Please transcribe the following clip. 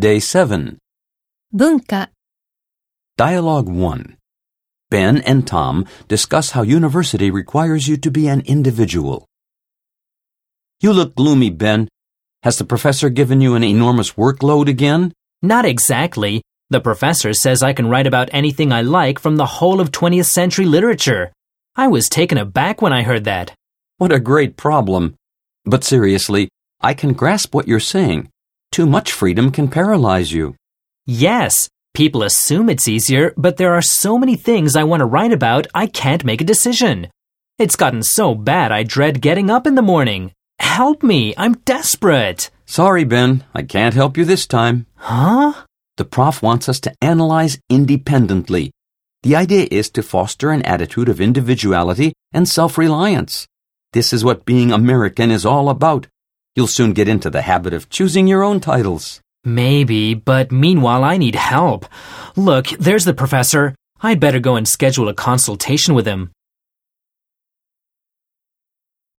Day 7. 文化、Dialogue 1. Ben and Tom discuss how university requires you to be an individual. You look gloomy, Ben. Has the professor given you an enormous workload again? Not exactly. The professor says I can write about anything I like from the whole of 20th century literature. I was taken aback when I heard that. What a great problem. But seriously, I can grasp what you're saying. Too much freedom can paralyze you. Yes, people assume it's easier, but there are so many things I want to write about I can't make a decision. It's gotten so bad I dread getting up in the morning. Help me, I'm desperate. Sorry, Ben, I can't help you this time. Huh? The prof wants us to analyze independently. The idea is to foster an attitude of individuality and self-reliance. This is what being American is all about. You'll soon get into the habit of choosing your own titles. Maybe, but meanwhile I need help. Look, there's the professor. I'd better go and schedule a consultation with him.